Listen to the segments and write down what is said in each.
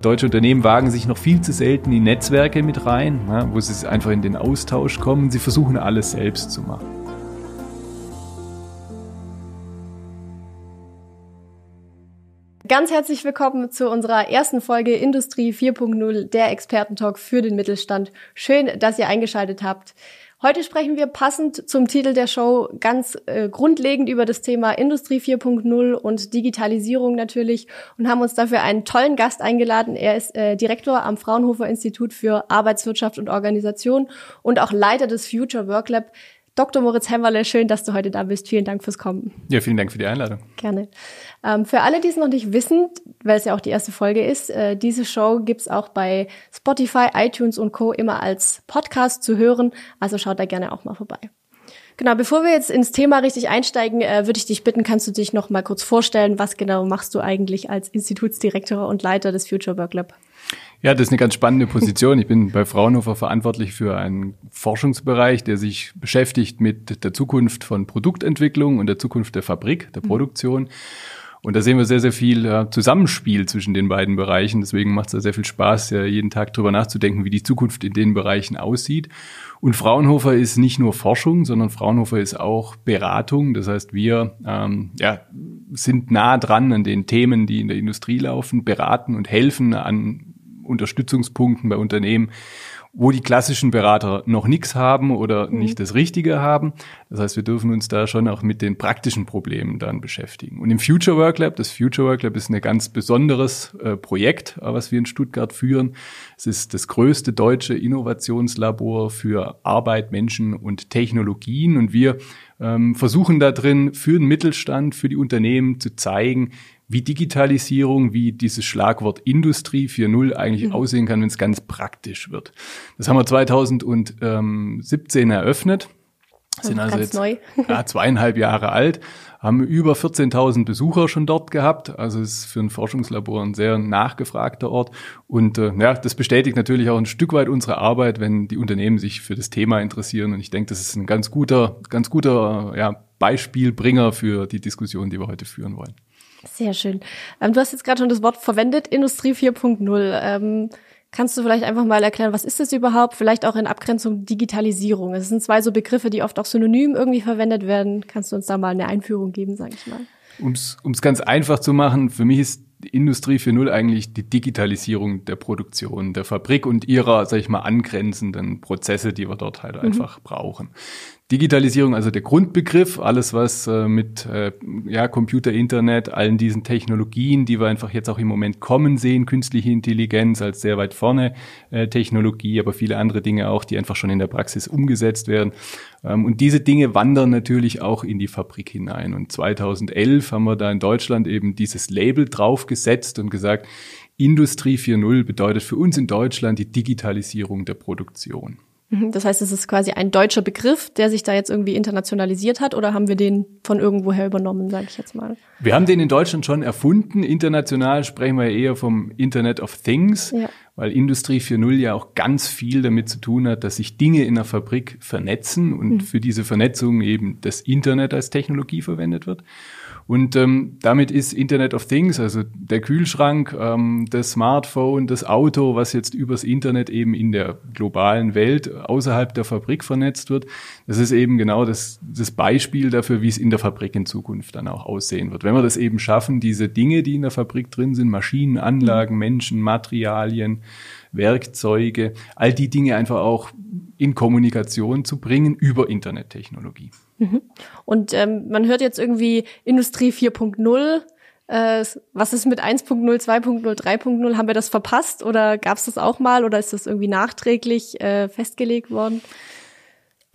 Deutsche Unternehmen wagen sich noch viel zu selten in Netzwerke mit rein, ja, wo sie einfach in den Austausch kommen. Sie versuchen alles selbst zu machen. Ganz herzlich willkommen zu unserer ersten Folge Industrie 4.0, der Expertentalk für den Mittelstand. Schön, dass ihr eingeschaltet habt. Heute sprechen wir passend zum Titel der Show ganz äh, grundlegend über das Thema Industrie 4.0 und Digitalisierung natürlich und haben uns dafür einen tollen Gast eingeladen. Er ist äh, Direktor am Fraunhofer Institut für Arbeitswirtschaft und Organisation und auch Leiter des Future Work Lab. Dr. Moritz Hemmerle, schön, dass du heute da bist. Vielen Dank fürs Kommen. Ja, vielen Dank für die Einladung. Gerne. Ähm, für alle, die es noch nicht wissen, weil es ja auch die erste Folge ist, äh, diese Show gibt's auch bei Spotify, iTunes und Co. immer als Podcast zu hören. Also schaut da gerne auch mal vorbei. Genau, bevor wir jetzt ins Thema richtig einsteigen, äh, würde ich dich bitten, kannst du dich noch mal kurz vorstellen, was genau machst du eigentlich als Institutsdirektor und Leiter des Future Work Lab? Ja, das ist eine ganz spannende Position. Ich bin bei Fraunhofer verantwortlich für einen Forschungsbereich, der sich beschäftigt mit der Zukunft von Produktentwicklung und der Zukunft der Fabrik, der mhm. Produktion. Und da sehen wir sehr, sehr viel äh, Zusammenspiel zwischen den beiden Bereichen. Deswegen macht es da sehr viel Spaß, ja, jeden Tag drüber nachzudenken, wie die Zukunft in den Bereichen aussieht. Und Fraunhofer ist nicht nur Forschung, sondern Fraunhofer ist auch Beratung. Das heißt, wir ähm, ja, sind nah dran an den Themen, die in der Industrie laufen, beraten und helfen an Unterstützungspunkten bei Unternehmen, wo die klassischen Berater noch nichts haben oder mhm. nicht das Richtige haben. Das heißt, wir dürfen uns da schon auch mit den praktischen Problemen dann beschäftigen. Und im Future Work Lab, das Future Work Lab ist ein ganz besonderes äh, Projekt, äh, was wir in Stuttgart führen. Es ist das größte deutsche Innovationslabor für Arbeit, Menschen und Technologien. Und wir ähm, versuchen da drin für den Mittelstand, für die Unternehmen zu zeigen, wie Digitalisierung, wie dieses Schlagwort Industrie 4.0 eigentlich mhm. aussehen kann, wenn es ganz praktisch wird. Das haben wir 2017 eröffnet. Sind also jetzt neu. ja, zweieinhalb Jahre alt, haben über 14.000 Besucher schon dort gehabt. Also es ist für ein Forschungslabor ein sehr nachgefragter Ort. Und äh, ja, das bestätigt natürlich auch ein Stück weit unsere Arbeit, wenn die Unternehmen sich für das Thema interessieren. Und ich denke, das ist ein ganz guter, ganz guter ja, Beispielbringer für die Diskussion, die wir heute führen wollen. Sehr schön. Ähm, du hast jetzt gerade schon das Wort verwendet, Industrie 4.0. Ähm, kannst du vielleicht einfach mal erklären, was ist das überhaupt? Vielleicht auch in Abgrenzung Digitalisierung. Es sind zwei so Begriffe, die oft auch synonym irgendwie verwendet werden. Kannst du uns da mal eine Einführung geben, sage ich mal? Um es ganz einfach zu machen, für mich ist Industrie 4.0 eigentlich die Digitalisierung der Produktion, der Fabrik und ihrer, sag ich mal, angrenzenden Prozesse, die wir dort halt mhm. einfach brauchen. Digitalisierung, also der Grundbegriff, alles was äh, mit äh, ja, Computer, Internet, allen diesen Technologien, die wir einfach jetzt auch im Moment kommen sehen, künstliche Intelligenz als sehr weit vorne äh, Technologie, aber viele andere Dinge auch, die einfach schon in der Praxis umgesetzt werden. Ähm, und diese Dinge wandern natürlich auch in die Fabrik hinein. Und 2011 haben wir da in Deutschland eben dieses Label draufgesetzt und gesagt, Industrie 4.0 bedeutet für uns in Deutschland die Digitalisierung der Produktion. Mhm, das heißt, es ist quasi ein deutscher Begriff, der sich da jetzt irgendwie internationalisiert hat, oder haben wir den von irgendwoher übernommen, sage ich jetzt mal? Wir haben den in Deutschland schon erfunden. International sprechen wir eher vom Internet of Things, ja. weil Industrie 4.0 ja auch ganz viel damit zu tun hat, dass sich Dinge in der Fabrik vernetzen und mhm. für diese Vernetzung eben das Internet als Technologie verwendet wird. Und ähm, damit ist Internet of Things, also der Kühlschrank, ähm, das Smartphone, das Auto, was jetzt übers Internet eben in der globalen Welt außerhalb der Fabrik vernetzt wird, das ist eben genau das, das Beispiel dafür, wie es in der Fabrik in Zukunft dann auch aussehen wird. Wenn wir das eben schaffen, diese Dinge, die in der Fabrik drin sind, Maschinen, Anlagen, Menschen, Materialien, Werkzeuge, all die Dinge einfach auch in Kommunikation zu bringen über Internettechnologie. Mhm. Und ähm, man hört jetzt irgendwie Industrie 4.0. Äh, was ist mit 1.0, 2.0, 3.0? Haben wir das verpasst oder gab es das auch mal oder ist das irgendwie nachträglich äh, festgelegt worden?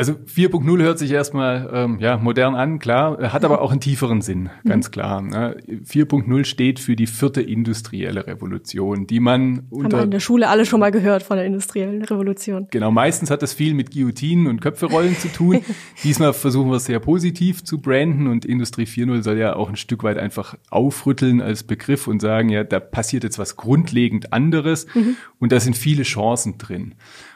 Also 4.0 hört sich erstmal ähm, ja, modern an, klar, hat aber auch einen tieferen Sinn, ganz mhm. klar. Ne? 4.0 steht für die vierte industrielle Revolution, die man unter... Haben wir in der Schule alle schon mal gehört von der industriellen Revolution. Genau, meistens hat das viel mit Guillotinen und Köpferollen zu tun. Diesmal versuchen wir es sehr positiv zu branden und Industrie 4.0 soll ja auch ein Stück weit einfach aufrütteln als Begriff und sagen, ja, da passiert jetzt was grundlegend anderes mhm. und da sind viele Chancen drin.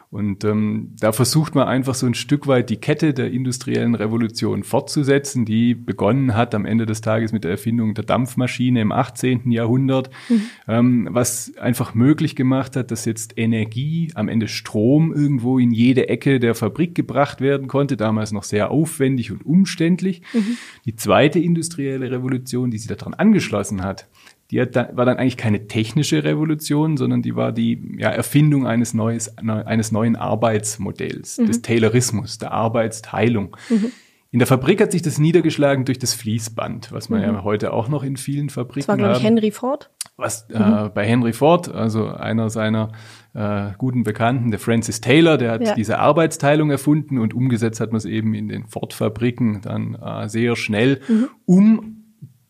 Und ähm, da versucht man einfach so ein Stück weit die Kette der industriellen Revolution fortzusetzen, die begonnen hat am Ende des Tages mit der Erfindung der Dampfmaschine im 18. Jahrhundert, mhm. ähm, was einfach möglich gemacht hat, dass jetzt Energie, am Ende Strom irgendwo in jede Ecke der Fabrik gebracht werden konnte, damals noch sehr aufwendig und umständlich. Mhm. Die zweite industrielle Revolution, die sich daran angeschlossen hat, die dann, war dann eigentlich keine technische Revolution, sondern die war die ja, Erfindung eines, neues, eines neuen Arbeitsmodells, mhm. des Taylorismus, der Arbeitsteilung. Mhm. In der Fabrik hat sich das niedergeschlagen durch das Fließband, was man mhm. ja heute auch noch in vielen Fabriken hat. Das war, glaube ich, Henry Ford. Was äh, mhm. bei Henry Ford, also einer seiner äh, guten Bekannten, der Francis Taylor, der hat ja. diese Arbeitsteilung erfunden und umgesetzt hat man es eben in den Ford-Fabriken dann äh, sehr schnell, mhm. um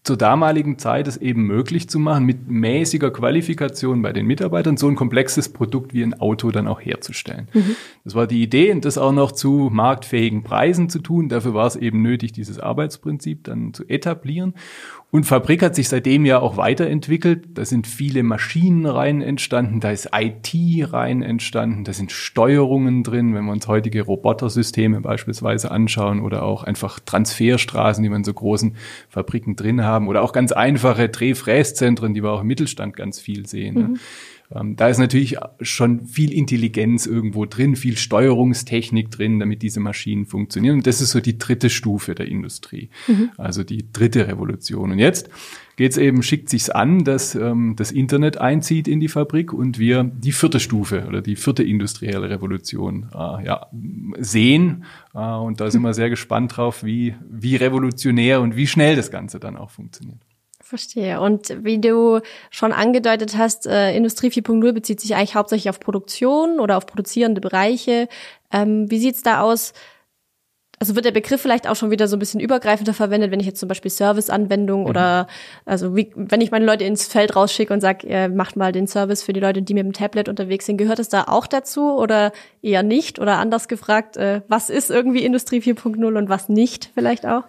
zur damaligen Zeit es eben möglich zu machen, mit mäßiger Qualifikation bei den Mitarbeitern so ein komplexes Produkt wie ein Auto dann auch herzustellen. Mhm. Das war die Idee und das auch noch zu marktfähigen Preisen zu tun. Dafür war es eben nötig, dieses Arbeitsprinzip dann zu etablieren. Und Fabrik hat sich seitdem ja auch weiterentwickelt. Da sind viele Maschinen rein entstanden, da ist IT rein entstanden, da sind Steuerungen drin, wenn wir uns heutige Robotersysteme beispielsweise anschauen oder auch einfach Transferstraßen, die in so großen Fabriken drin haben oder auch ganz einfache Drehfräszentren, die wir auch im Mittelstand ganz viel sehen. Mhm. Ne? Ähm, da ist natürlich schon viel Intelligenz irgendwo drin, viel Steuerungstechnik drin, damit diese Maschinen funktionieren. Und das ist so die dritte Stufe der Industrie, mhm. also die dritte Revolution. Und jetzt geht's eben, schickt sich's an, dass ähm, das Internet einzieht in die Fabrik und wir die vierte Stufe oder die vierte industrielle Revolution äh, ja, sehen. Äh, und da sind wir sehr gespannt drauf, wie, wie revolutionär und wie schnell das Ganze dann auch funktioniert. Verstehe. Und wie du schon angedeutet hast, äh, Industrie 4.0 bezieht sich eigentlich hauptsächlich auf Produktion oder auf produzierende Bereiche. Ähm, wie sieht's da aus? Also wird der Begriff vielleicht auch schon wieder so ein bisschen übergreifender verwendet, wenn ich jetzt zum Beispiel Serviceanwendung mhm. oder also wie, wenn ich meine Leute ins Feld rausschicke und sage, äh, macht mal den Service für die Leute, die mit dem Tablet unterwegs sind, gehört es da auch dazu oder eher nicht? Oder anders gefragt, äh, was ist irgendwie Industrie 4.0 und was nicht vielleicht auch?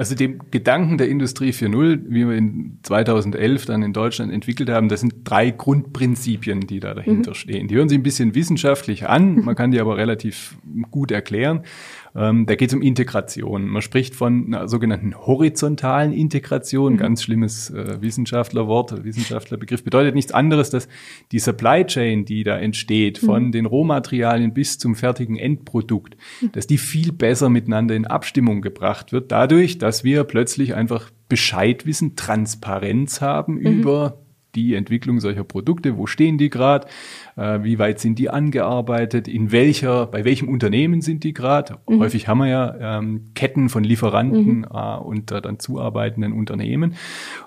Also dem Gedanken der Industrie 4.0, wie wir in 2011 dann in Deutschland entwickelt haben, das sind drei Grundprinzipien, die da dahinter mhm. stehen. Die hören sich ein bisschen wissenschaftlich an, man kann die aber relativ gut erklären. Ähm, da geht es um Integration. Man spricht von einer sogenannten horizontalen Integration, mhm. ganz schlimmes äh, Wissenschaftlerwort, Wissenschaftlerbegriff, bedeutet nichts anderes, dass die Supply Chain, die da entsteht, von mhm. den Rohmaterialien bis zum fertigen Endprodukt, mhm. dass die viel besser miteinander in Abstimmung gebracht wird, dadurch, dass wir plötzlich einfach Bescheid wissen, Transparenz haben mhm. über die Entwicklung solcher Produkte, wo stehen die gerade, äh, wie weit sind die angearbeitet, in welcher, bei welchem Unternehmen sind die gerade. Mhm. Häufig haben wir ja ähm, Ketten von Lieferanten mhm. äh, und äh, dann zuarbeitenden Unternehmen.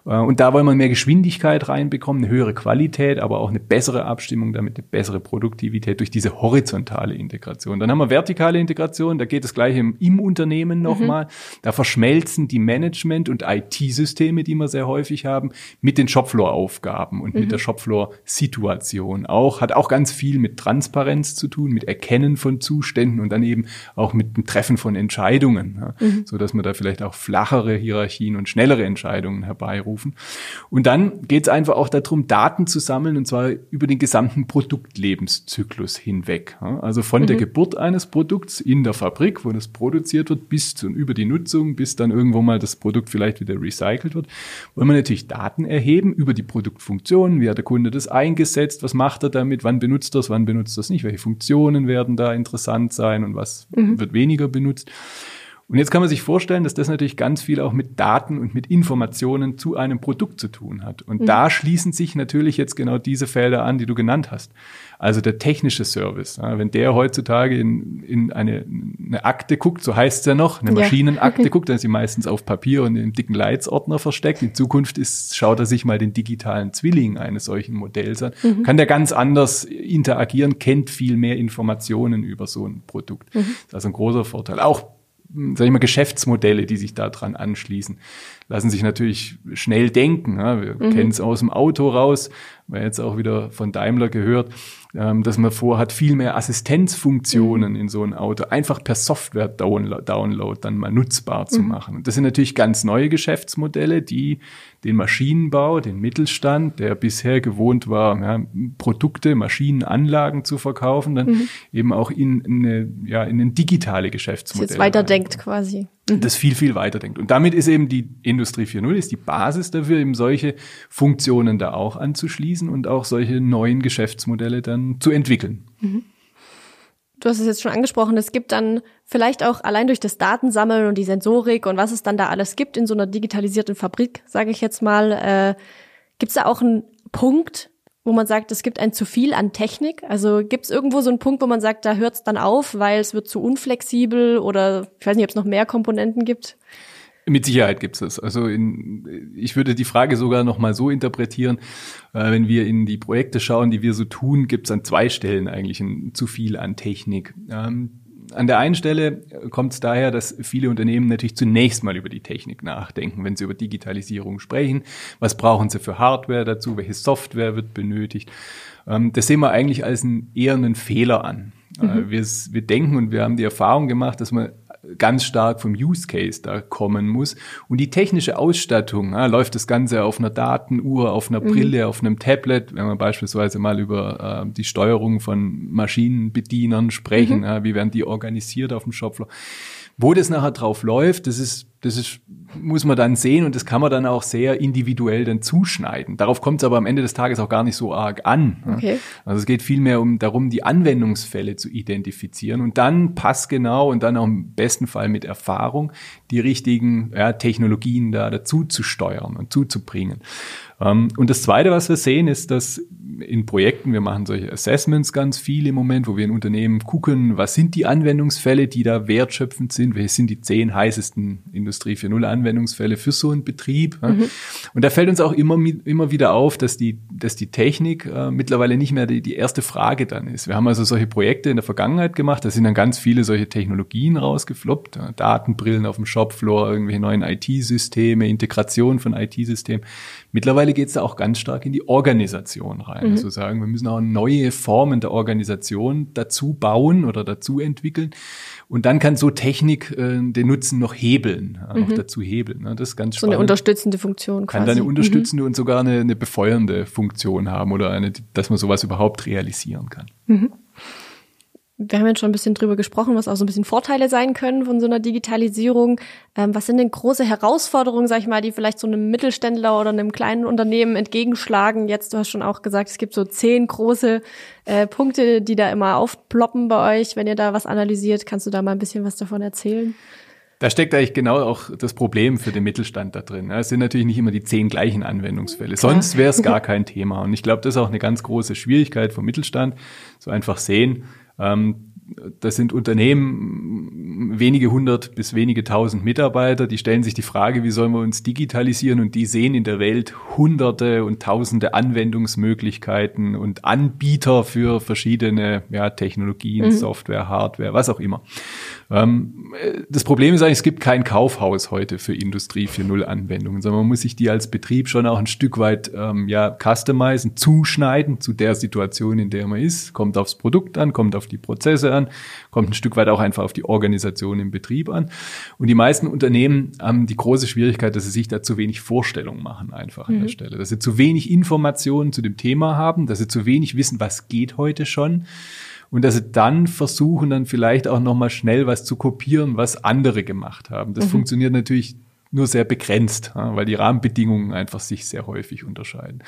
Äh, und da wollen wir mehr Geschwindigkeit reinbekommen, eine höhere Qualität, aber auch eine bessere Abstimmung, damit eine bessere Produktivität durch diese horizontale Integration. Dann haben wir vertikale Integration, da geht das gleiche im, im Unternehmen nochmal. Mhm. Da verschmelzen die Management- und IT-Systeme, die wir sehr häufig haben, mit den Shopfloor-Aufgaben und mit mhm. der Shopfloor-Situation auch, hat auch ganz viel mit Transparenz zu tun, mit Erkennen von Zuständen und dann eben auch mit dem Treffen von Entscheidungen, ja, mhm. so dass man da vielleicht auch flachere Hierarchien und schnellere Entscheidungen herbeirufen. Und dann geht es einfach auch darum, Daten zu sammeln und zwar über den gesamten Produktlebenszyklus hinweg. Ja, also von mhm. der Geburt eines Produkts in der Fabrik, wo das produziert wird, bis zu über die Nutzung, bis dann irgendwo mal das Produkt vielleicht wieder recycelt wird, wollen wir natürlich Daten erheben über die Produktfunktionen, wie hat der Kunde das eingesetzt, was macht er damit, wann benutzt das, wann benutzt das nicht, welche Funktionen werden da interessant sein? Und was mhm. wird weniger benutzt. Und jetzt kann man sich vorstellen, dass das natürlich ganz viel auch mit Daten und mit Informationen zu einem Produkt zu tun hat. Und mhm. da schließen sich natürlich jetzt genau diese Felder an, die du genannt hast. Also der technische Service. wenn der heutzutage in, in eine, eine Akte guckt, so heißt es ja noch, eine Maschinenakte ja. guckt, dann ist sie meistens auf Papier und im dicken Leitsordner versteckt. In Zukunft ist, schaut er sich mal den digitalen Zwilling eines solchen Modells an. Mhm. Kann der ganz anders interagieren, kennt viel mehr Informationen über so ein Produkt. Mhm. Das ist also ein großer Vorteil. Auch sag ich mal, Geschäftsmodelle, die sich daran anschließen, lassen sich natürlich schnell denken. Ja. Wir mhm. kennen es aus dem Auto raus. weil jetzt auch wieder von Daimler gehört, ähm, dass man vorhat, viel mehr Assistenzfunktionen mhm. in so ein Auto einfach per Software-Download dann mal nutzbar zu mhm. machen. Und das sind natürlich ganz neue Geschäftsmodelle, die den Maschinenbau, den Mittelstand, der bisher gewohnt war, ja, Produkte, Maschinenanlagen zu verkaufen, dann mhm. eben auch in eine, ja, in ein digitale Geschäftsmodell. Das jetzt weiterdenkt quasi. Mhm. Das viel, viel weiterdenkt. Und damit ist eben die Industrie 4.0 ist die Basis dafür, eben solche Funktionen da auch anzuschließen und auch solche neuen Geschäftsmodelle dann zu entwickeln. Mhm. Du hast es jetzt schon angesprochen, es gibt dann vielleicht auch allein durch das Datensammeln und die Sensorik und was es dann da alles gibt in so einer digitalisierten Fabrik, sage ich jetzt mal, äh, gibt es da auch einen Punkt, wo man sagt, es gibt ein zu viel an Technik? Also gibt es irgendwo so einen Punkt, wo man sagt, da hört es dann auf, weil es wird zu unflexibel oder ich weiß nicht, ob es noch mehr Komponenten gibt? Mit Sicherheit gibt es Also in, ich würde die Frage sogar noch mal so interpretieren, äh, wenn wir in die Projekte schauen, die wir so tun, gibt es an zwei Stellen eigentlich ein, zu viel an Technik. Ähm, an der einen Stelle kommt es daher, dass viele Unternehmen natürlich zunächst mal über die Technik nachdenken, wenn sie über Digitalisierung sprechen. Was brauchen sie für Hardware dazu? Welche Software wird benötigt? Ähm, das sehen wir eigentlich als einen, eher einen Fehler an. Äh, mhm. Wir, wir denken und wir haben die Erfahrung gemacht, dass man ganz stark vom Use Case da kommen muss. Und die technische Ausstattung, ja, läuft das Ganze auf einer Datenuhr, auf einer mhm. Brille, mhm. auf einem Tablet, wenn wir beispielsweise mal über äh, die Steuerung von Maschinenbedienern sprechen, mhm. ja, wie werden die organisiert auf dem Shopfloor. Wo das nachher drauf läuft, das ist das ist, muss man dann sehen und das kann man dann auch sehr individuell dann zuschneiden. Darauf kommt es aber am Ende des Tages auch gar nicht so arg an. Okay. Also es geht vielmehr um darum, die Anwendungsfälle zu identifizieren und dann passgenau und dann auch im besten Fall mit Erfahrung die richtigen ja, Technologien da dazu zu steuern und zuzubringen. Ähm, und das Zweite, was wir sehen, ist, dass in Projekten, wir machen solche Assessments ganz viel im Moment, wo wir in Unternehmen gucken, was sind die Anwendungsfälle, die da wertschöpfend sind, welche sind die zehn heißesten Industrie 4.0 Anwendungsfälle für so einen Betrieb. Mhm. Und da fällt uns auch immer, immer wieder auf, dass die, dass die Technik äh, mittlerweile nicht mehr die, die erste Frage dann ist. Wir haben also solche Projekte in der Vergangenheit gemacht, da sind dann ganz viele solche Technologien rausgefloppt, Datenbrillen auf dem Shopfloor, irgendwelche neuen IT-Systeme, Integration von IT-Systemen. Mittlerweile geht es da auch ganz stark in die Organisation rein. Mhm. Also sagen, wir müssen auch neue Formen der Organisation dazu bauen oder dazu entwickeln. Und dann kann so Technik äh, den Nutzen noch hebeln, äh, noch mhm. dazu hebeln. Ne? Das ist ganz spannend. So eine unterstützende Funktion quasi. Kann da eine unterstützende mhm. und sogar eine, eine befeuernde Funktion haben oder eine, dass man sowas überhaupt realisieren kann. Wir haben jetzt schon ein bisschen drüber gesprochen, was auch so ein bisschen Vorteile sein können von so einer Digitalisierung. Ähm, was sind denn große Herausforderungen, sag ich mal, die vielleicht so einem Mittelständler oder einem kleinen Unternehmen entgegenschlagen? Jetzt, du hast schon auch gesagt, es gibt so zehn große äh, Punkte, die da immer aufploppen bei euch. Wenn ihr da was analysiert, kannst du da mal ein bisschen was davon erzählen? Da steckt eigentlich genau auch das Problem für den Mittelstand da drin. Es sind natürlich nicht immer die zehn gleichen Anwendungsfälle. Klar. Sonst wäre es gar kein Thema. Und ich glaube, das ist auch eine ganz große Schwierigkeit vom Mittelstand. So einfach sehen, ähm, das sind Unternehmen, wenige hundert bis wenige tausend Mitarbeiter, die stellen sich die Frage, wie sollen wir uns digitalisieren und die sehen in der Welt hunderte und tausende Anwendungsmöglichkeiten und Anbieter für verschiedene ja, Technologien, mhm. Software, Hardware, was auch immer. Ähm, das Problem ist eigentlich, es gibt kein Kaufhaus heute für Industrie 4.0 Anwendungen, sondern man muss sich die als Betrieb schon auch ein Stück weit ähm, ja, customizen, zuschneiden zu der Situation, in der man ist. Kommt aufs Produkt an, kommt auf die Prozesse an, kommt ein Stück weit auch einfach auf die Organisation im Betrieb an. Und die meisten Unternehmen haben die große Schwierigkeit, dass sie sich da zu wenig Vorstellungen machen einfach mhm. an der mhm. Stelle. Dass sie zu wenig Informationen zu dem Thema haben, dass sie zu wenig wissen, was geht heute schon und dass sie dann versuchen, dann vielleicht auch nochmal schnell was zu kopieren, was andere gemacht haben. Das mhm. funktioniert natürlich nur sehr begrenzt, weil die Rahmenbedingungen einfach sich sehr häufig unterscheiden.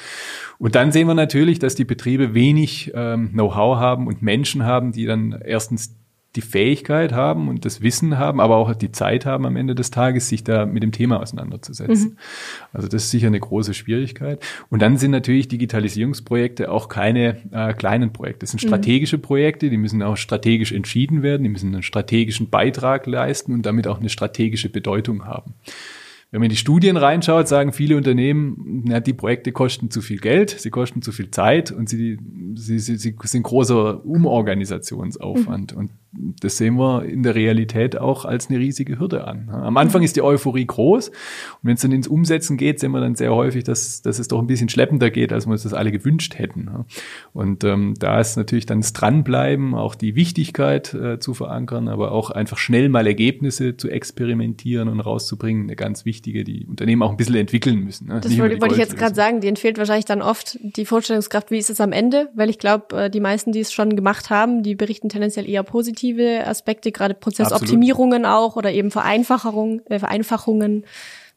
Und dann sehen wir natürlich, dass die Betriebe wenig ähm, Know-how haben und Menschen haben, die dann erstens die Fähigkeit haben und das Wissen haben, aber auch die Zeit haben am Ende des Tages, sich da mit dem Thema auseinanderzusetzen. Mhm. Also das ist sicher eine große Schwierigkeit. Und dann sind natürlich Digitalisierungsprojekte auch keine äh, kleinen Projekte. Das sind mhm. strategische mhm. Projekte, die müssen auch strategisch entschieden werden, die müssen einen strategischen Beitrag leisten und damit auch eine strategische Bedeutung haben. Wenn man in die Studien reinschaut, sagen viele Unternehmen, ja, die Projekte kosten zu viel Geld, sie kosten zu viel Zeit und sie, sie, sie, sie sind großer Umorganisationsaufwand. Mhm. Und das sehen wir in der Realität auch als eine riesige Hürde an. Am Anfang ist die Euphorie groß und wenn es dann ins Umsetzen geht, sehen wir dann sehr häufig, dass, dass es doch ein bisschen schleppender geht, als wir uns das alle gewünscht hätten. Und ähm, da ist natürlich dann das Dranbleiben, auch die Wichtigkeit äh, zu verankern, aber auch einfach schnell mal Ergebnisse zu experimentieren und rauszubringen, eine ganz wichtige, die Unternehmen auch ein bisschen entwickeln müssen. Ne? Das wollte, wollte ich jetzt gerade sagen, denen fehlt wahrscheinlich dann oft die Vorstellungskraft, wie ist es am Ende, weil ich glaube, äh, die meisten, die es schon gemacht haben, die berichten tendenziell eher positive Aspekte, gerade Prozessoptimierungen Absolut. auch oder eben Vereinfachung, äh, Vereinfachungen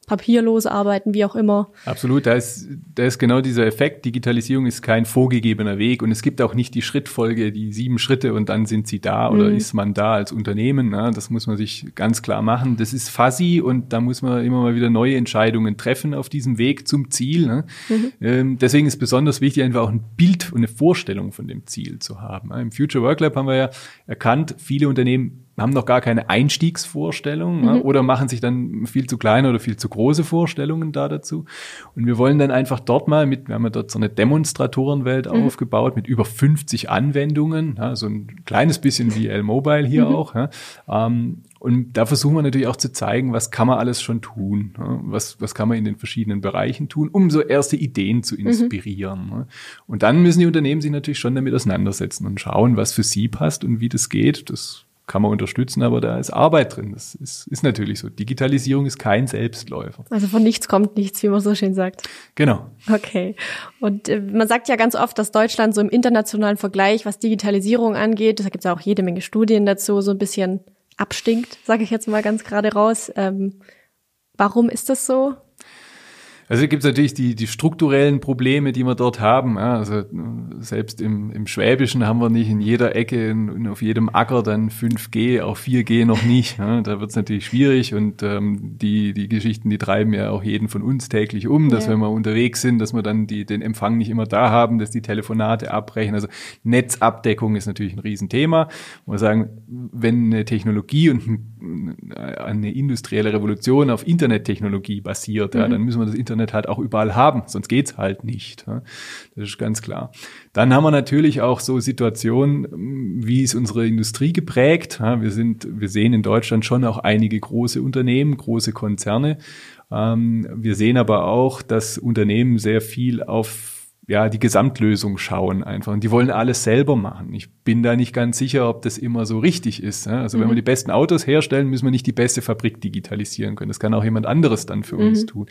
papierlos arbeiten, wie auch immer. Absolut, da ist, da ist genau dieser Effekt. Digitalisierung ist kein vorgegebener Weg und es gibt auch nicht die Schrittfolge, die sieben Schritte und dann sind sie da oder mhm. ist man da als Unternehmen. Ne? Das muss man sich ganz klar machen. Das ist fuzzy und da muss man immer mal wieder neue Entscheidungen treffen auf diesem Weg zum Ziel. Ne? Mhm. Ähm, deswegen ist besonders wichtig, einfach auch ein Bild und eine Vorstellung von dem Ziel zu haben. Im Future Work Lab haben wir ja erkannt, viele Unternehmen haben noch gar keine Einstiegsvorstellung mhm. oder machen sich dann viel zu kleine oder viel zu große Vorstellungen da dazu. Und wir wollen dann einfach dort mal mit, wir haben ja dort so eine Demonstratorenwelt mhm. aufgebaut mit über 50 Anwendungen, ja, so ein kleines bisschen wie L-Mobile hier mhm. auch. Ja, ähm, und da versuchen wir natürlich auch zu zeigen, was kann man alles schon tun, was, was kann man in den verschiedenen Bereichen tun, um so erste Ideen zu mhm. inspirieren. Ne. Und dann müssen die Unternehmen sich natürlich schon damit auseinandersetzen und schauen, was für sie passt und wie das geht. Das kann man unterstützen, aber da ist Arbeit drin. Das ist, ist natürlich so. Digitalisierung ist kein Selbstläufer. Also von nichts kommt nichts, wie man so schön sagt. Genau. Okay. Und äh, man sagt ja ganz oft, dass Deutschland so im internationalen Vergleich, was Digitalisierung angeht, da gibt es auch jede Menge Studien dazu, so ein bisschen abstinkt, sage ich jetzt mal ganz gerade raus. Ähm, warum ist das so? Also gibt es natürlich die, die strukturellen Probleme, die wir dort haben. Also selbst im, im Schwäbischen haben wir nicht in jeder Ecke und auf jedem Acker dann 5G, auch 4G noch nicht. Da wird es natürlich schwierig und ähm, die, die Geschichten, die treiben ja auch jeden von uns täglich um, dass ja. wenn wir unterwegs sind, dass wir dann die, den Empfang nicht immer da haben, dass die Telefonate abbrechen. Also Netzabdeckung ist natürlich ein Riesenthema. Wir sagen, wenn eine Technologie und eine industrielle Revolution auf Internettechnologie basiert, mhm. ja, dann müssen wir das Internet Internet halt auch überall haben, sonst geht's halt nicht. Das ist ganz klar. Dann haben wir natürlich auch so Situationen, wie ist unsere Industrie geprägt. Wir sind, wir sehen in Deutschland schon auch einige große Unternehmen, große Konzerne. Ähm, wir sehen aber auch, dass Unternehmen sehr viel auf ja, die Gesamtlösung schauen einfach. Und die wollen alles selber machen. Ich bin da nicht ganz sicher, ob das immer so richtig ist. Also mhm. wenn wir die besten Autos herstellen, müssen wir nicht die beste Fabrik digitalisieren können. Das kann auch jemand anderes dann für mhm. uns tun.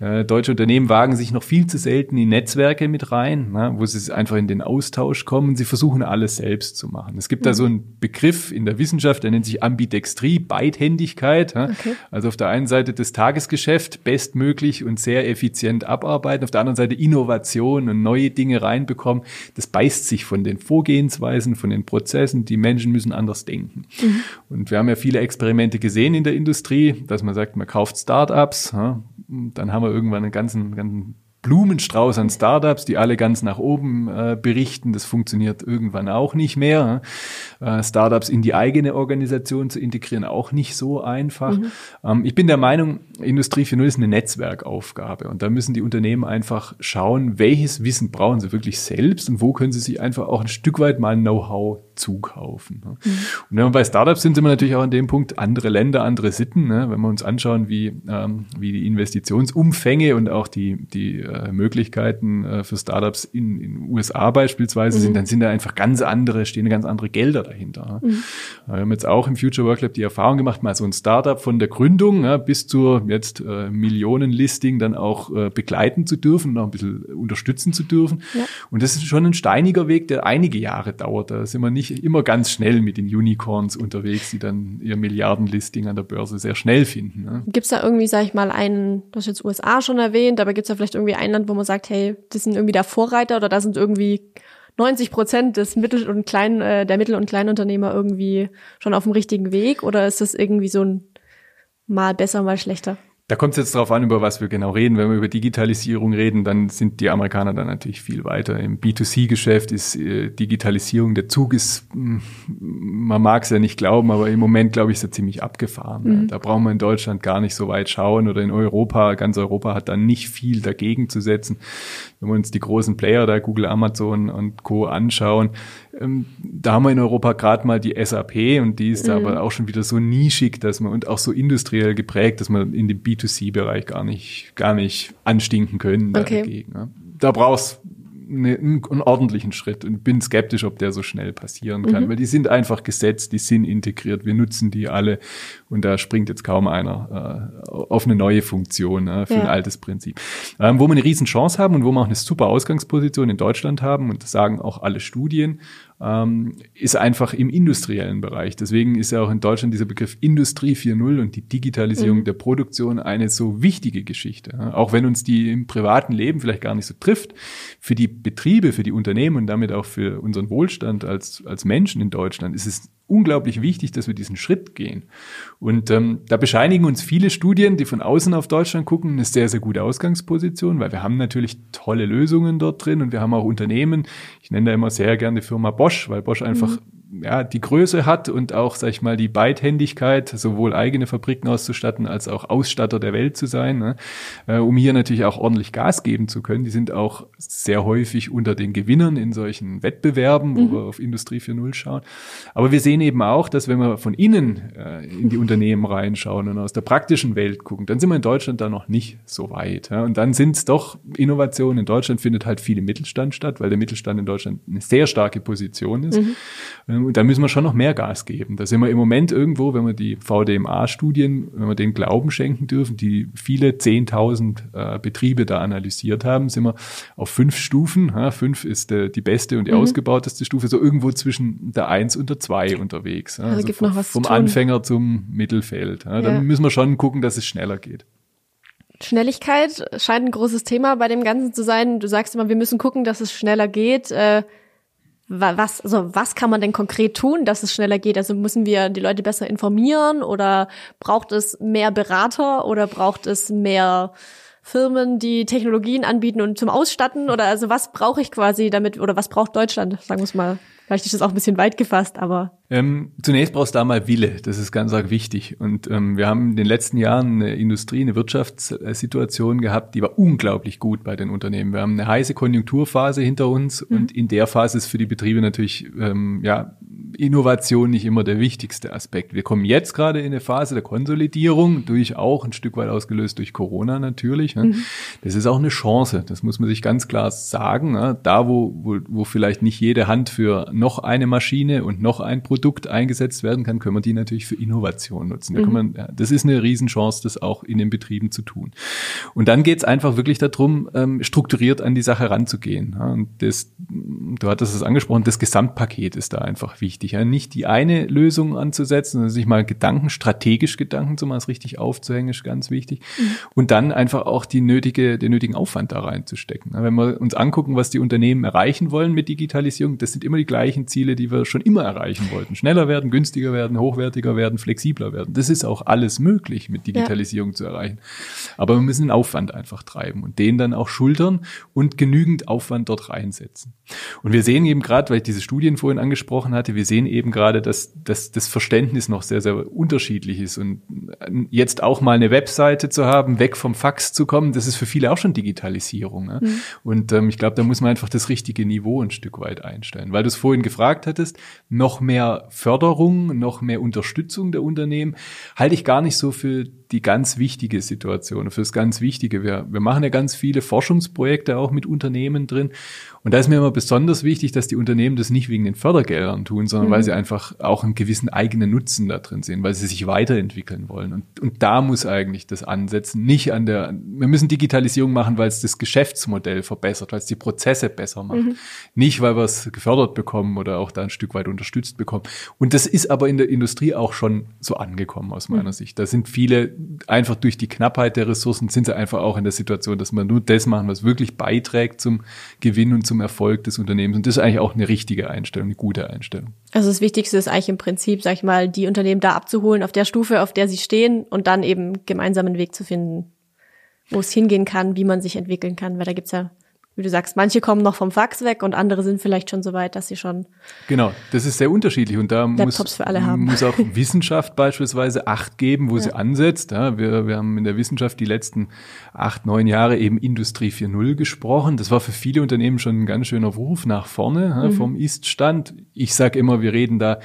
Äh, deutsche Unternehmen wagen sich noch viel zu selten in Netzwerke mit rein, ne, wo sie einfach in den Austausch kommen. Sie versuchen alles selbst zu machen. Es gibt mhm. da so einen Begriff in der Wissenschaft, der nennt sich Ambidextrie, Beidhändigkeit. Okay. Also auf der einen Seite das Tagesgeschäft bestmöglich und sehr effizient abarbeiten, auf der anderen Seite Innovation und neue Dinge reinbekommen. Das beißt sich von den Vorgehensweisen, von den Prozessen. Die Menschen müssen anders denken. Mhm. Und wir haben ja viele Experimente gesehen in der Industrie, dass man sagt, man kauft Startups, ja, dann haben wir irgendwann einen ganzen, ganzen Blumenstrauß an Startups, die alle ganz nach oben äh, berichten. Das funktioniert irgendwann auch nicht mehr. Äh, Startups in die eigene Organisation zu integrieren, auch nicht so einfach. Mhm. Ähm, ich bin der Meinung, Industrie 4.0 ist eine Netzwerkaufgabe und da müssen die Unternehmen einfach schauen, welches Wissen brauchen sie wirklich selbst und wo können sie sich einfach auch ein Stück weit mal Know-how zukaufen. Ne? Mhm. Und wenn wir bei Startups sind, sind wir natürlich auch an dem Punkt andere Länder, andere Sitten. Ne? Wenn wir uns anschauen, wie, ähm, wie die Investitionsumfänge und auch die, die äh, Möglichkeiten äh, für Startups in den USA beispielsweise mhm. sind, dann sind da einfach ganz andere, stehen ganz andere Gelder dahinter. Mhm. Wir haben jetzt auch im Future Work Lab die Erfahrung gemacht, mal so ein Startup von der Gründung ne, bis zur jetzt äh, Millionenlisting dann auch äh, begleiten zu dürfen und auch ein bisschen unterstützen zu dürfen. Ja. Und das ist schon ein steiniger Weg, der einige Jahre dauert. Da sind wir nicht immer ganz schnell mit den Unicorns unterwegs, die dann ihr Milliardenlisting an der Börse sehr schnell finden. Ne? Gibt es da irgendwie, sag ich mal, einen, du hast jetzt USA schon erwähnt, aber gibt es da vielleicht irgendwie ein Land, wo man sagt, hey, das sind irgendwie der Vorreiter oder da sind irgendwie 90 Prozent des Mittel- und Klein, äh, der Mittel- und Kleinunternehmer irgendwie schon auf dem richtigen Weg oder ist das irgendwie so ein mal besser, mal schlechter? Da kommt es jetzt darauf an, über was wir genau reden. Wenn wir über Digitalisierung reden, dann sind die Amerikaner dann natürlich viel weiter. Im B2C-Geschäft ist äh, Digitalisierung, der Zug ist, hm, man mag es ja nicht glauben, aber im Moment, glaube ich, ist er ziemlich abgefahren. Mhm. Da brauchen wir in Deutschland gar nicht so weit schauen oder in Europa. Ganz Europa hat da nicht viel dagegen zu setzen. Wenn wir uns die großen Player da, Google, Amazon und Co. anschauen, da haben wir in Europa gerade mal die SAP und die ist mhm. aber auch schon wieder so nischig, dass man und auch so industriell geprägt, dass man in dem B2C-Bereich gar nicht, gar nicht anstinken können okay. dagegen. Da brauchst eine, einen ordentlichen Schritt und bin skeptisch, ob der so schnell passieren kann, mhm. weil die sind einfach gesetzt, die sind integriert, wir nutzen die alle und da springt jetzt kaum einer äh, auf eine neue Funktion äh, für ja. ein altes Prinzip. Ähm, wo wir eine riesen Chance haben und wo wir auch eine super Ausgangsposition in Deutschland haben und das sagen auch alle Studien, ähm, ist einfach im industriellen Bereich. Deswegen ist ja auch in Deutschland dieser Begriff Industrie 4.0 und die Digitalisierung mhm. der Produktion eine so wichtige Geschichte. Auch wenn uns die im privaten Leben vielleicht gar nicht so trifft, für die Betriebe, für die Unternehmen und damit auch für unseren Wohlstand als, als Menschen in Deutschland ist es unglaublich wichtig, dass wir diesen Schritt gehen. Und ähm, da bescheinigen uns viele Studien, die von außen auf Deutschland gucken, eine sehr, sehr gute Ausgangsposition, weil wir haben natürlich tolle Lösungen dort drin und wir haben auch Unternehmen. Ich nenne da immer sehr gerne die Firma Bosch, weil Bosch einfach mhm ja, die Größe hat und auch, sag ich mal, die Beidhändigkeit, sowohl eigene Fabriken auszustatten als auch Ausstatter der Welt zu sein, ne? äh, um hier natürlich auch ordentlich Gas geben zu können. Die sind auch sehr häufig unter den Gewinnern in solchen Wettbewerben, wo mhm. wir auf Industrie 4.0 schauen. Aber wir sehen eben auch, dass wenn wir von innen äh, in die Unternehmen reinschauen und aus der praktischen Welt gucken, dann sind wir in Deutschland da noch nicht so weit. Ja? Und dann sind es doch Innovationen. In Deutschland findet halt viel im Mittelstand statt, weil der Mittelstand in Deutschland eine sehr starke Position ist. Mhm. Und da müssen wir schon noch mehr Gas geben. Da sind wir im Moment irgendwo, wenn wir die VDMA-Studien, wenn wir den Glauben schenken dürfen, die viele 10.000 äh, Betriebe da analysiert haben, sind wir auf fünf Stufen. Ja, fünf ist äh, die beste und die mhm. ausgebauteste Stufe, so irgendwo zwischen der Eins und der Zwei unterwegs. Ja, also, also gibt vom, noch was vom Anfänger zum Mittelfeld. Ja, dann müssen wir schon gucken, dass es schneller geht. Schnelligkeit scheint ein großes Thema bei dem Ganzen zu sein. Du sagst immer, wir müssen gucken, dass es schneller geht. Äh, was, also was kann man denn konkret tun, dass es schneller geht? Also müssen wir die Leute besser informieren oder braucht es mehr Berater oder braucht es mehr Firmen, die Technologien anbieten und zum Ausstatten oder also was brauche ich quasi damit oder was braucht Deutschland, sagen wir es mal Vielleicht ist das auch ein bisschen weit gefasst, aber. Ähm, zunächst brauchst du da mal Wille. Das ist ganz arg wichtig. Und ähm, wir haben in den letzten Jahren eine Industrie, eine Wirtschaftssituation gehabt, die war unglaublich gut bei den Unternehmen. Wir haben eine heiße Konjunkturphase hinter uns mhm. und in der Phase ist für die Betriebe natürlich ähm, ja Innovation nicht immer der wichtigste Aspekt. Wir kommen jetzt gerade in eine Phase der Konsolidierung, durch auch ein Stück weit ausgelöst durch Corona natürlich. Ne? Mhm. Das ist auch eine Chance. Das muss man sich ganz klar sagen. Ne? Da, wo, wo, wo vielleicht nicht jede Hand für noch eine Maschine und noch ein Produkt eingesetzt werden kann, können wir die natürlich für Innovation nutzen. Da mhm. man, ja, das ist eine Riesenchance, das auch in den Betrieben zu tun. Und dann geht es einfach wirklich darum, ähm, strukturiert an die Sache ranzugehen. Ja? Und das, du hattest es angesprochen, das Gesamtpaket ist da einfach wichtig. Ja? Nicht die eine Lösung anzusetzen, sondern sich mal Gedanken, strategisch Gedanken zu machen, es richtig aufzuhängen, ist ganz wichtig. Mhm. Und dann einfach auch die nötige, den nötigen Aufwand da reinzustecken. Wenn wir uns angucken, was die Unternehmen erreichen wollen mit Digitalisierung, das sind immer die gleichen gleichen Ziele, die wir schon immer erreichen wollten. Schneller werden, günstiger werden, hochwertiger werden, flexibler werden. Das ist auch alles möglich mit Digitalisierung ja. zu erreichen. Aber wir müssen den Aufwand einfach treiben und den dann auch schultern und genügend Aufwand dort reinsetzen. Und wir sehen eben gerade, weil ich diese Studien vorhin angesprochen hatte, wir sehen eben gerade, dass, dass das Verständnis noch sehr, sehr unterschiedlich ist. Und jetzt auch mal eine Webseite zu haben, weg vom Fax zu kommen, das ist für viele auch schon Digitalisierung. Ne? Mhm. Und ähm, ich glaube, da muss man einfach das richtige Niveau ein Stück weit einstellen. Weil du es vorhin vorhin gefragt hattest, noch mehr Förderung, noch mehr Unterstützung der Unternehmen, halte ich gar nicht so für die ganz wichtige Situation, für das ganz Wichtige. Wir, wir machen ja ganz viele Forschungsprojekte auch mit Unternehmen drin. Und da ist mir immer besonders wichtig, dass die Unternehmen das nicht wegen den Fördergeldern tun, sondern mhm. weil sie einfach auch einen gewissen eigenen Nutzen da drin sehen, weil sie sich weiterentwickeln wollen. Und, und da muss eigentlich das ansetzen, nicht an der, wir müssen Digitalisierung machen, weil es das Geschäftsmodell verbessert, weil es die Prozesse besser macht. Mhm. Nicht, weil wir es gefördert bekommen oder auch da ein Stück weit unterstützt bekommen. Und das ist aber in der Industrie auch schon so angekommen aus meiner mhm. Sicht. Da sind viele einfach durch die Knappheit der Ressourcen sind sie einfach auch in der Situation, dass man nur das machen, was wirklich beiträgt zum Gewinn und zum Erfolg des Unternehmens. Und das ist eigentlich auch eine richtige Einstellung, eine gute Einstellung. Also das Wichtigste ist eigentlich im Prinzip, sag ich mal, die Unternehmen da abzuholen auf der Stufe, auf der sie stehen und dann eben gemeinsam einen Weg zu finden, wo es hingehen kann, wie man sich entwickeln kann, weil da gibt's ja wie du sagst, manche kommen noch vom Fax weg und andere sind vielleicht schon so weit, dass sie schon genau, das ist sehr unterschiedlich und da muss, muss auch Wissenschaft beispielsweise Acht geben, wo Ja. sie ansetzt. Ja, wir, wir haben in der Wissenschaft die letzten acht, neun Jahre eben Industrie 4.0 gesprochen. Das war für viele Unternehmen schon ein ganz schöner Wurf nach vorne ja, Mhm. vom Ist-Stand. Ich sage immer, wir reden da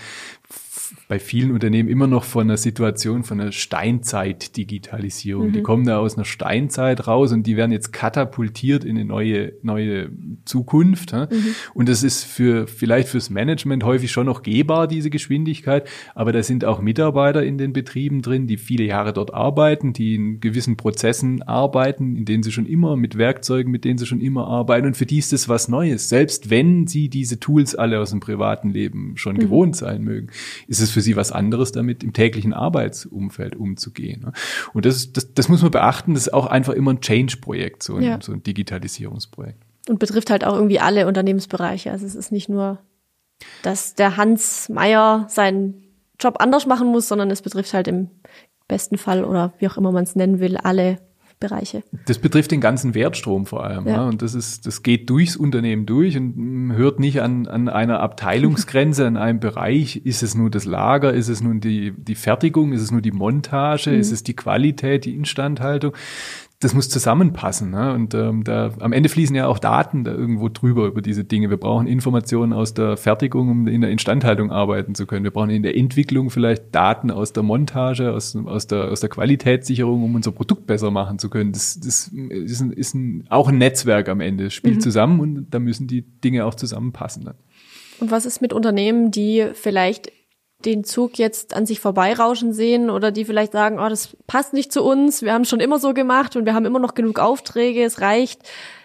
bei vielen Unternehmen immer noch von einer Situation von einer Steinzeit-Digitalisierung. Mhm. Die kommen da aus einer Steinzeit raus und die werden jetzt katapultiert in eine neue, neue Zukunft. Mhm. Und das ist für, vielleicht fürs Management häufig schon noch gehbar, diese Geschwindigkeit. Aber da sind auch Mitarbeiter in den Betrieben drin, die viele Jahre dort arbeiten, die in gewissen Prozessen arbeiten, in denen sie schon immer mit Werkzeugen, mit denen sie schon immer arbeiten. Und für die ist das was Neues. Selbst wenn sie diese Tools alle aus dem privaten Leben schon Mhm. gewohnt sein mögen, ist es für sie was anderes, damit im täglichen Arbeitsumfeld umzugehen. ne? Und das, das, das muss man beachten. Das ist auch einfach immer ein Change-Projekt, so ein, Ja. so ein Digitalisierungsprojekt. und betrifft halt auch irgendwie alle Unternehmensbereiche. Also es ist nicht nur, dass der Hans Meier seinen Job anders machen muss, sondern es betrifft halt im besten Fall oder wie auch immer man es nennen will, alle Bereiche. Das betrifft den ganzen Wertstrom vor allem. Ja. Ja. Und das ist, das geht durchs Unternehmen durch und mm, hört nicht an, an einer Abteilungsgrenze, an einem Bereich. Ist es nur das Lager? Ist es nun die, die Fertigung? Ist es nur die Montage? Ist es die Qualität, die Instandhaltung? Das muss zusammenpassen. Ne? Und ähm, da, am Ende fließen ja auch Daten da irgendwo drüber über diese Dinge. Wir brauchen Informationen aus der Fertigung, um in der Instandhaltung arbeiten zu können. Wir brauchen in der Entwicklung vielleicht Daten aus der Montage, aus, aus, der, aus der Qualitätssicherung, um unser Produkt besser machen zu können. Das, das ist, ein, ist ein, auch ein Netzwerk am Ende. Es spielt zusammen und da müssen die Dinge auch zusammenpassen. Dann. Und was ist mit Unternehmen, die vielleicht den Zug jetzt an sich vorbeirauschen sehen oder die vielleicht sagen, oh, das passt nicht zu uns, wir haben schon immer so gemacht und wir haben immer noch genug Aufträge, es reicht.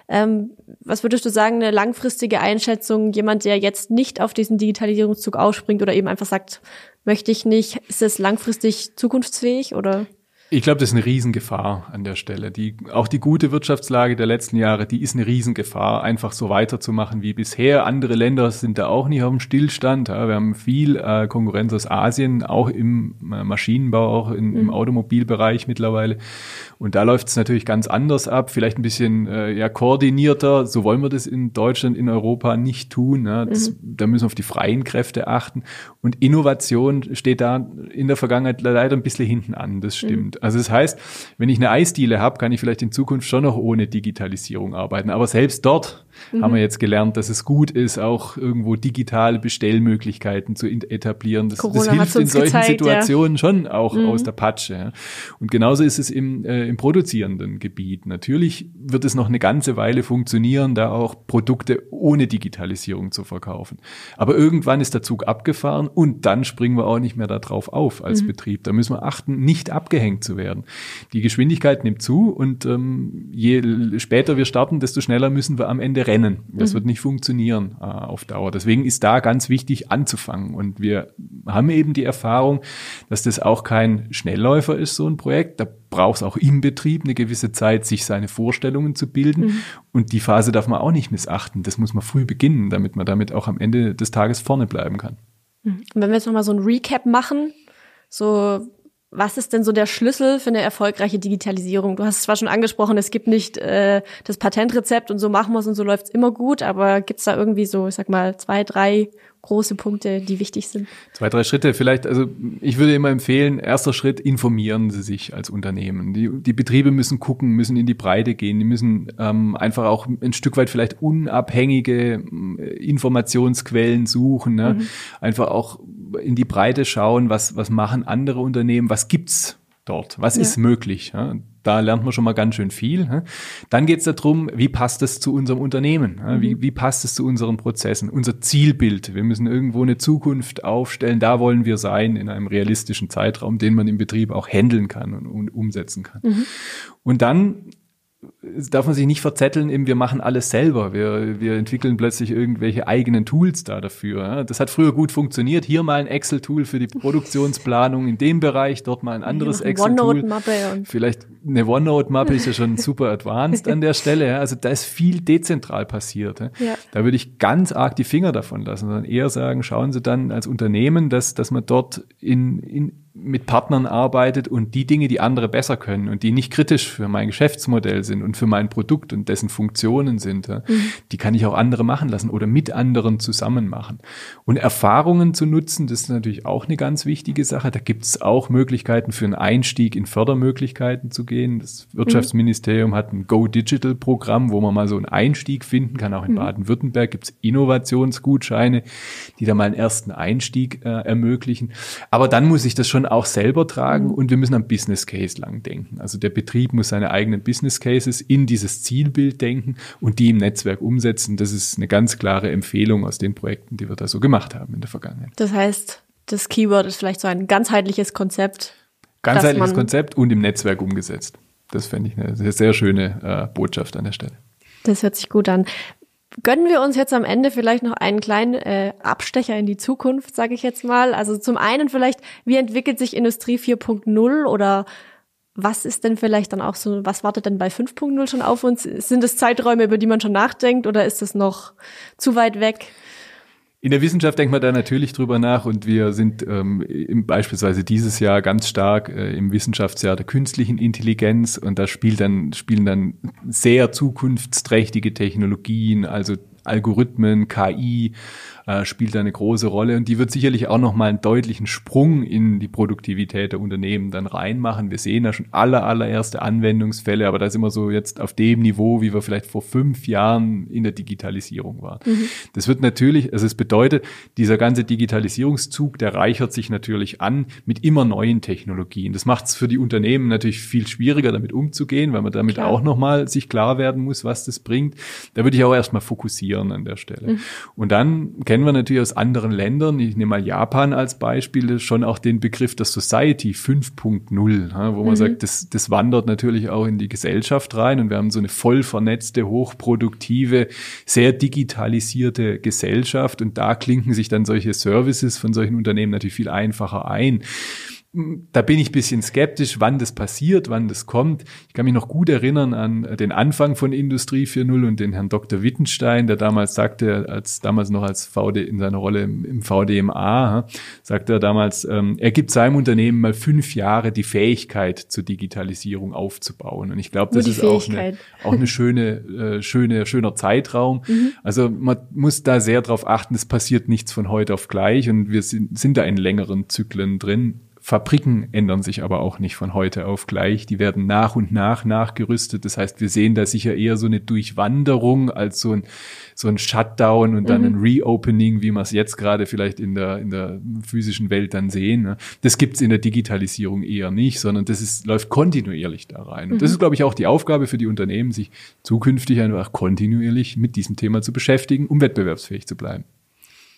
Ähm, was würdest du sagen, eine langfristige Einschätzung, jemand, der jetzt nicht auf diesen Digitalisierungszug aufspringt oder eben einfach sagt, möchte ich nicht, ist es langfristig zukunftsfähig oder? Ich glaube, das ist eine Riesengefahr an der Stelle. Die, auch die gute Wirtschaftslage der letzten Jahre, die ist eine Riesengefahr, einfach so weiterzumachen wie bisher. Andere Länder sind da auch nicht auf dem Stillstand. Ja, wir haben viel äh, Konkurrenz aus Asien, auch im äh, Maschinenbau, auch in, im Automobilbereich mittlerweile. Und da läuft es natürlich ganz anders ab, vielleicht ein bisschen äh, ja, koordinierter. So wollen wir das in Deutschland, in Europa nicht tun. Ja. Das, Da müssen wir auf die freien Kräfte achten. Und Innovation steht da in der Vergangenheit leider ein bisschen hinten an, das stimmt. Also das heißt, wenn ich eine Eisdiele habe, kann ich vielleicht in Zukunft schon noch ohne Digitalisierung arbeiten. Aber selbst dort haben wir jetzt gelernt, dass es gut ist, auch irgendwo digitale Bestellmöglichkeiten zu etablieren. Das, das hilft in solchen gezeigt, ja. Situationen schon auch aus der Patsche. Ja. Und genauso ist es im, äh, im produzierenden Gebiet. Natürlich wird es noch eine ganze Weile funktionieren, da auch Produkte ohne Digitalisierung zu verkaufen. Aber irgendwann ist der Zug abgefahren und dann springen wir auch nicht mehr darauf auf als Betrieb. Da müssen wir achten, nicht abgehängt zu werden. Die Geschwindigkeit nimmt zu und ähm, je später wir starten, desto schneller müssen wir am Ende rennen. Das wird nicht funktionieren äh, auf Dauer. Deswegen ist da ganz wichtig anzufangen. Und wir haben eben die Erfahrung, dass das auch kein Schnellläufer ist, so ein Projekt. Da braucht es auch im Betrieb eine gewisse Zeit, sich seine Vorstellungen zu bilden. Und die Phase darf man auch nicht missachten. Das muss man früh beginnen, damit man damit auch am Ende des Tages vorne bleiben kann. Und wenn wir jetzt nochmal so ein Recap machen, so was ist denn so der Schlüssel für eine erfolgreiche Digitalisierung? Du hast es zwar schon angesprochen, es gibt nicht äh, das Patentrezept und so machen wir es und so läuft's immer gut, aber gibt's da irgendwie so, ich sag mal, zwei, drei große Punkte, die wichtig sind? Zwei, drei Schritte vielleicht. Also ich würde immer empfehlen, erster Schritt, informieren Sie sich als Unternehmen. Die, die Betriebe müssen gucken, müssen in die Breite gehen. Die müssen ähm, einfach auch ein Stück weit vielleicht unabhängige ähm, Informationsquellen suchen. Ne? Einfach auch in die Breite schauen, was, was machen andere Unternehmen, was gibt's dort, was Ja. ist möglich. Ja? Da lernt man schon mal ganz schön viel. Dann geht es darum, wie passt es zu unserem Unternehmen? Wie, wie passt es zu unseren Prozessen? Unser Zielbild. Wir müssen irgendwo eine Zukunft aufstellen. Da wollen wir sein in einem realistischen Zeitraum, den man im Betrieb auch handeln kann und, und umsetzen kann. Und dann darf man sich nicht verzetteln, eben wir machen alles selber. Wir, wir entwickeln plötzlich irgendwelche eigenen Tools da dafür. Das hat früher gut funktioniert. Hier mal ein Excel-Tool für die Produktionsplanung in dem Bereich, dort mal ein anderes Excel-Tool. Vielleicht eine OneNote-Mappe ist ja schon super advanced an der Stelle. Also da ist viel dezentral passiert. Ja. Da würde ich ganz arg die Finger davon lassen, sondern eher sagen, schauen Sie dann als Unternehmen, dass, dass man dort in, in mit Partnern arbeitet und die Dinge, die andere besser können und die nicht kritisch für mein Geschäftsmodell sind und für mein Produkt und dessen Funktionen sind, mhm. die kann ich auch andere machen lassen oder mit anderen zusammen machen. Und Erfahrungen zu nutzen, das ist natürlich auch eine ganz wichtige Sache. Da gibt es auch Möglichkeiten für einen Einstieg in Fördermöglichkeiten zu gehen. Das Wirtschaftsministerium mhm. hat ein Go Digital Programm, wo man mal so einen Einstieg finden kann. Auch in mhm. Baden-Württemberg gibt es Innovationsgutscheine, die da mal einen ersten Einstieg äh, ermöglichen. Aber dann muss ich das schon auch selber tragen und wir müssen am Business Case lang denken. Also der Betrieb muss seine eigenen Business Cases in dieses Zielbild denken und die im Netzwerk umsetzen. Das ist eine ganz klare Empfehlung aus den Projekten, die wir da so gemacht haben in der Vergangenheit. Das heißt, das Keyword ist vielleicht so ein ganzheitliches Konzept. Ganzheitliches Konzept und im Netzwerk umgesetzt. Das fände ich eine sehr schöne äh, Botschaft an der Stelle. Das hört sich gut an. Gönnen wir uns jetzt am Ende vielleicht noch einen kleinen äh, Abstecher in die Zukunft, sage ich jetzt mal. Also zum einen vielleicht, wie entwickelt sich Industrie 4.0 oder was ist denn vielleicht dann auch so, was wartet denn bei 5.0 schon auf uns? Sind es Zeiträume, über die man schon nachdenkt oder ist es noch zu weit weg? In der Wissenschaft denkt man da natürlich drüber nach und wir sind ähm, beispielsweise dieses Jahr ganz stark äh, im Wissenschaftsjahr der künstlichen Intelligenz und da spielt dann, spielen dann sehr zukunftsträchtige Technologien, also Algorithmen, KI äh, spielt eine große Rolle und die wird sicherlich auch noch mal einen deutlichen Sprung in die Produktivität der Unternehmen dann reinmachen. Wir sehen da schon aller, allererste Anwendungsfälle, aber da sind wir so jetzt auf dem Niveau, wie wir vielleicht vor fünf Jahren in der Digitalisierung waren. Mhm. Das wird natürlich, also es bedeutet, dieser ganze Digitalisierungszug, der reichert sich natürlich an mit immer neuen Technologien. Das macht es für die Unternehmen natürlich viel schwieriger, damit umzugehen, weil man damit Klar. auch noch mal sich klar werden muss, was das bringt. Da würde ich auch erstmal fokussieren an der Stelle. Mhm. Und dann kennen wir natürlich aus anderen Ländern, ich nehme mal Japan als Beispiel, schon auch den Begriff der Society 5.0, wo man mhm. sagt, das, das wandert natürlich auch in die Gesellschaft rein und wir haben so eine voll vernetzte, hochproduktive, sehr digitalisierte Gesellschaft und da klinken sich dann solche Services von solchen Unternehmen natürlich viel einfacher ein da bin ich bisschen skeptisch, wann das passiert, wann das kommt. Ich kann mich noch gut erinnern an den Anfang von Industrie 4.0 und den Herrn Dr. Wittenstein, der damals sagte, als damals noch als VD in seiner Rolle im, im VDMA, sagte er damals, ähm, er gibt seinem Unternehmen mal fünf Jahre die Fähigkeit zur Digitalisierung aufzubauen. Und ich glaube, das ist auch eine, auch eine schöne, äh, schöne, schöner Zeitraum. Mhm. Also man muss da sehr darauf achten, es passiert nichts von heute auf gleich und wir sind, sind da in längeren Zyklen drin. Fabriken ändern sich aber auch nicht von heute auf gleich. Die werden nach und nach nachgerüstet. Das heißt, wir sehen da sicher eher so eine Durchwanderung als so ein, so ein Shutdown und dann mhm. ein Reopening, wie wir es jetzt gerade vielleicht in der, in der physischen Welt dann sehen. Ne? Das gibt's in der Digitalisierung eher nicht, sondern das ist, läuft kontinuierlich da rein. Und mhm. das ist, glaube ich, auch die Aufgabe für die Unternehmen, sich zukünftig einfach kontinuierlich mit diesem Thema zu beschäftigen, um wettbewerbsfähig zu bleiben.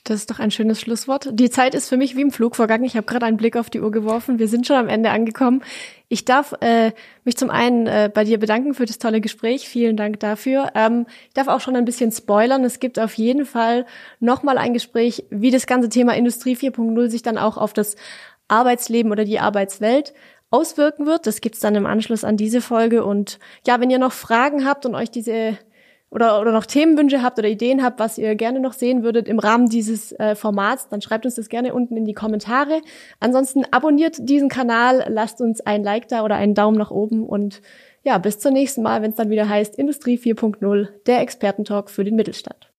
Das ist doch ein schönes Schlusswort. Die Zeit ist für mich wie im Flug vergangen. Ich habe gerade einen Blick auf die Uhr geworfen. Wir sind schon am Ende angekommen. Ich darf äh, mich zum einen äh, bei dir bedanken für das tolle Gespräch. Vielen Dank dafür. Ähm, ich darf auch schon ein bisschen spoilern. Es gibt auf jeden Fall nochmal ein Gespräch, wie das ganze Thema Industrie 4.0 sich dann auch auf das Arbeitsleben oder die Arbeitswelt auswirken wird. Das gibt's dann im Anschluss an diese Folge. Und ja, wenn ihr noch Fragen habt und euch diese oder, oder noch Themenwünsche habt oder Ideen habt, was ihr gerne noch sehen würdet im Rahmen dieses äh, Formats, dann schreibt uns das gerne unten in die Kommentare. Ansonsten abonniert diesen Kanal, lasst uns ein Like da oder einen Daumen nach oben und ja, bis zum nächsten Mal, wenn es dann wieder heißt Industrie 4.0, der Expertentalk für den Mittelstand.